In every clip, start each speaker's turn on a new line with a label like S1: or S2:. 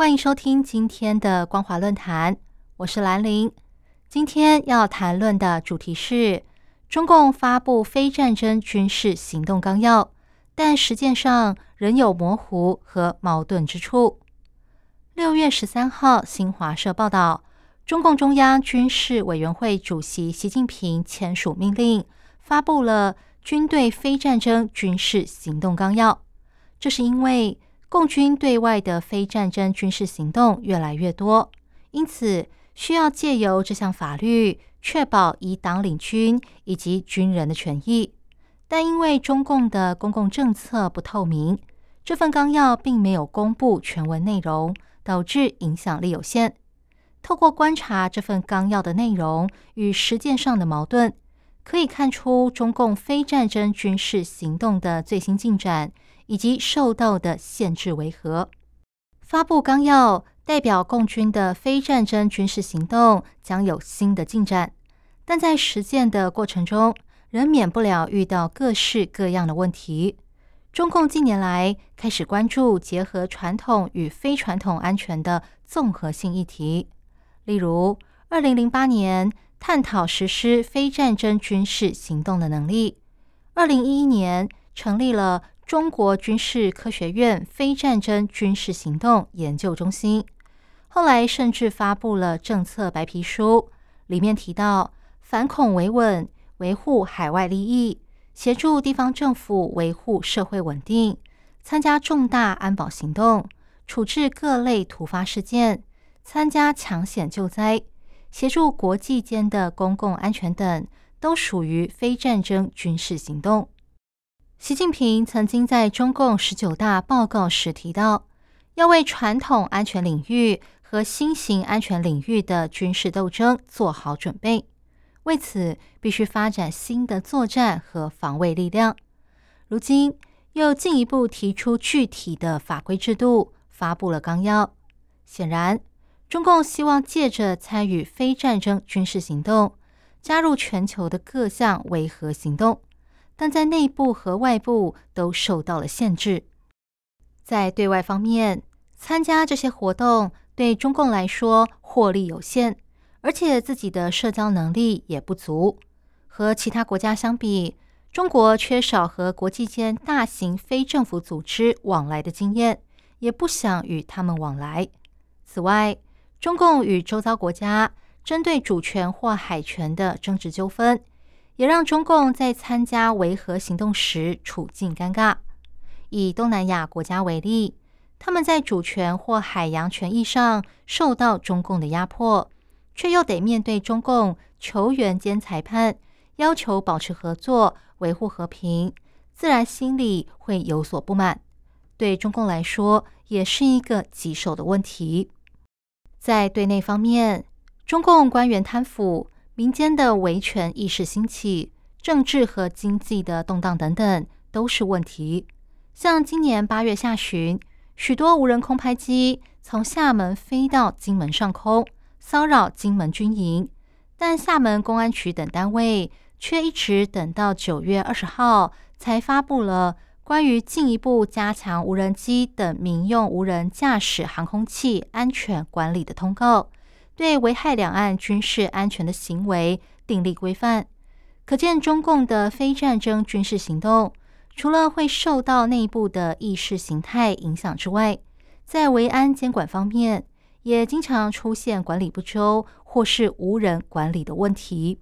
S1: 欢迎收听今天的光华论坛，我是兰陵。今天要谈论的主题是中共发布非战争军事行动纲要，但实践上仍有模糊和矛盾之处。六月十三号，新华社报道，中共中央军事委员会主席习近平签署命令，发布了军队非战争军事行动纲要。这是因为共军对外的非战争军事行动越来越多，因此需要借由这项法律确保以党领军以及军人的权益。但因为中共的公共政策不透明，这份纲要并没有公布全文内容，导致影响力有限。透过观察这份纲要的内容与实践上的矛盾，可以看出中共非战争军事行动的最新进展。以及受到的限制为何？发布纲要代表共军的非战争军事行动将有新的进展，但在实践的过程中，仍免不了遇到各式各样的问题。中共近年来开始关注结合传统与非传统安全的综合性议题，例如，二零零八年探讨实施非战争军事行动的能力；二零一一年成立了。中国军事科学院非战争军事行动研究中心后来甚至发布了政策白皮书，里面提到反恐维稳、维护海外利益、协助地方政府维护社会稳定、参加重大安保行动、处置各类突发事件、参加抢险救灾、协助国际间的公共安全等，都属于非战争军事行动。习近平曾经在中共十九大报告时提到，要为传统安全领域和新型安全领域的军事斗争做好准备。为此，必须发展新的作战和防卫力量。如今，又进一步提出具体的法规制度，发布了纲要。显然，中共希望借着参与非战争军事行动，加入全球的各项维和行动。但在内部和外部都受到了限制。在对外方面，参加这些活动对中共来说获利有限，而且自己的社交能力也不足。和其他国家相比，中国缺少和国际间大型非政府组织往来的经验，也不想与他们往来。此外，中共与周遭国家针对主权或海权的争执纠纷。也让中共在参加维和行动时处境尴尬。以东南亚国家为例，他们在主权或海洋权益上受到中共的压迫，却又得面对中共球员兼裁判，要求保持合作、维护和平，自然心里会有所不满。对中共来说，也是一个棘手的问题。在对内方面，中共官员贪腐。民间的维权意识兴起，政治和经济的动荡等等都是问题。像今年八月下旬，许多无人空拍机从厦门飞到金门上空，骚扰金门军营，但厦门公安局等单位却一直等到九月二十号才发布了关于进一步加强无人机等民用无人驾驶航空器安全管理的通告。对危害两岸军事安全的行为订立规范，可见中共的非战争军事行动，除了会受到内部的意识形态影响之外，在维安监管方面，也经常出现管理不周或是无人管理的问题。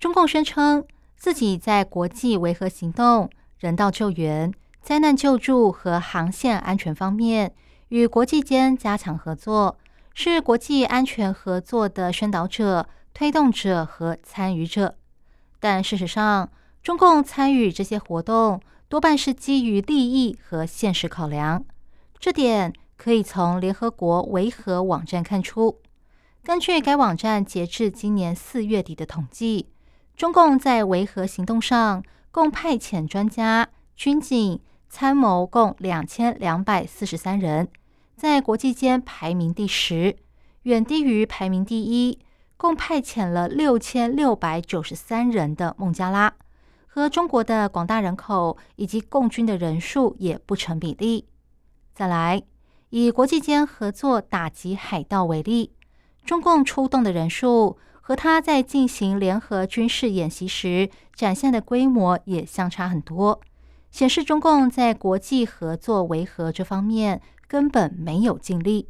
S1: 中共声称自己在国际维和行动、人道救援、灾难救助和航线安全方面，与国际间加强合作。是国际安全合作的宣导者、推动者和参与者，但事实上，中共参与这些活动多半是基于利益和现实考量。这点可以从联合国维和网站看出。根据该网站截至今年四月底的统计，中共在维和行动上共派遣专家、军警、参谋共两千两百四十三人，在国际间排名第十，远低于排名第一。共派遣了六千六百九十三人的孟加拉，和中国的广大人口以及共军的人数也不成比例。再来，以国际间合作打击海盗为例，中共出动的人数和他在进行联合军事演习时展现的规模也相差很多，显示中共在国际合作维和这方面根本没有尽力。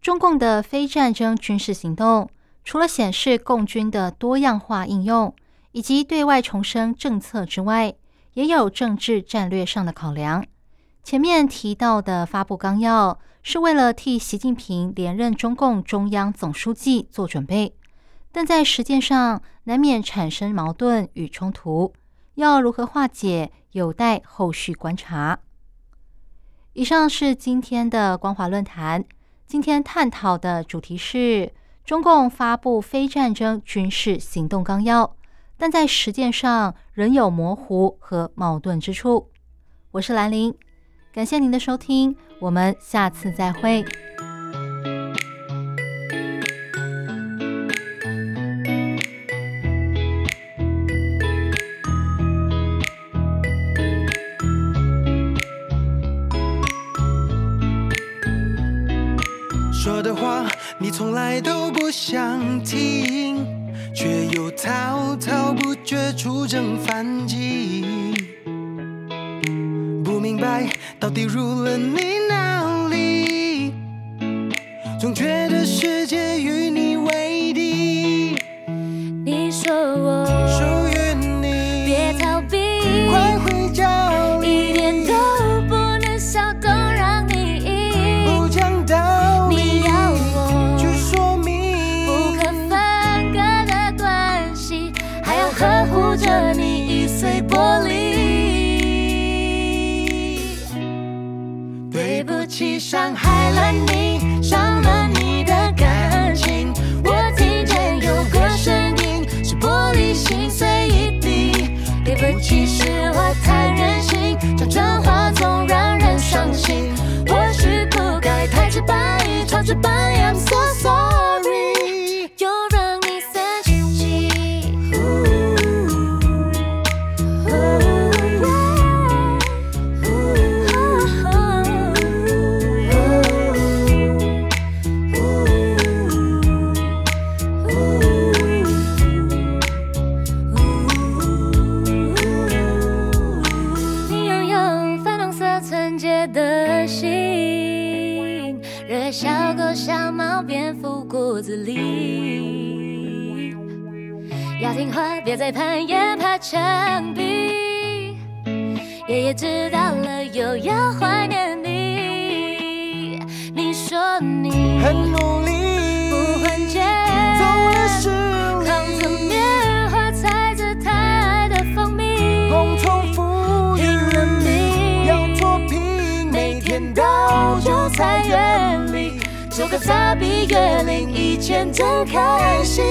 S1: 中共的非战争军事行动。除了显示共军的多样化应用以及对外重申政策之外，也有政治战略上的考量。前面提到的发布纲要，是为了替习近平连任中共中央总书记做准备，但在实践上难免产生矛盾与冲突，要如何化解，有待后续观察。以上是今天的光华论坛，今天探讨的主题是。中共发布非战争军事行动纲要，但在实践上仍有模糊和矛盾之处。我是兰陵，感谢您的收听，我们下次再会。
S2: 你从来都不想听，却又滔滔不绝出征反击。不明白到底入了你哪里，总觉起，伤害了你，伤了你的感情。我听见有个声音，是玻璃心碎一地。
S3: 对不起，是我太任性，讲真话总让人伤心。或许不该太直白，超直白别再攀岩爬墙壁。爷爷知道了，又要怀念你。你说你
S2: 很努力，
S3: 不换肩，
S2: 走了十
S3: 扛着，棉花，采着太爱的蜂蜜。
S2: 共同富裕
S3: 拼了命
S2: 要做拼，每天到就菜园里，
S3: 做个杂比月龄以前真开心。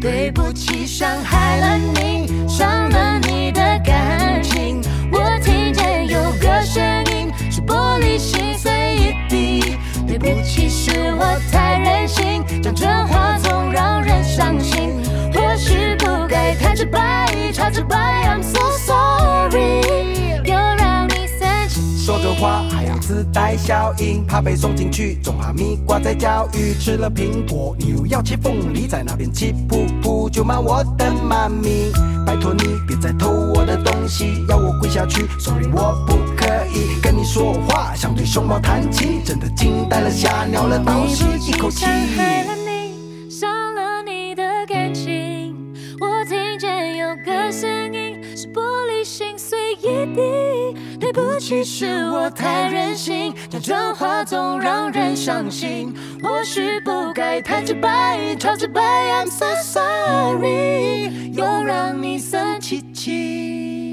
S3: 对不起，伤害了你，伤了你的感情。我听见有个声音，是玻璃心碎一地。对不起，是我太任性，讲真话总让人伤心。或许不该太直白，超直白，I'm so sorry，又让你生气。
S2: 说的话自带效应，怕被送进去。种哈密瓜在教育，吃了苹果，你又要切凤梨，在那边气噗噗，就骂我的妈咪。拜托你别再偷我的东西，要我跪下去，sorry 我不可以跟你说话，想对熊猫弹琴，真的惊呆了，吓尿了，倒吸一口气。
S3: 其实，我太任性，讲真话总让人伤心。或许不该太直白，超直白，I'm so sorry，又让你生气气。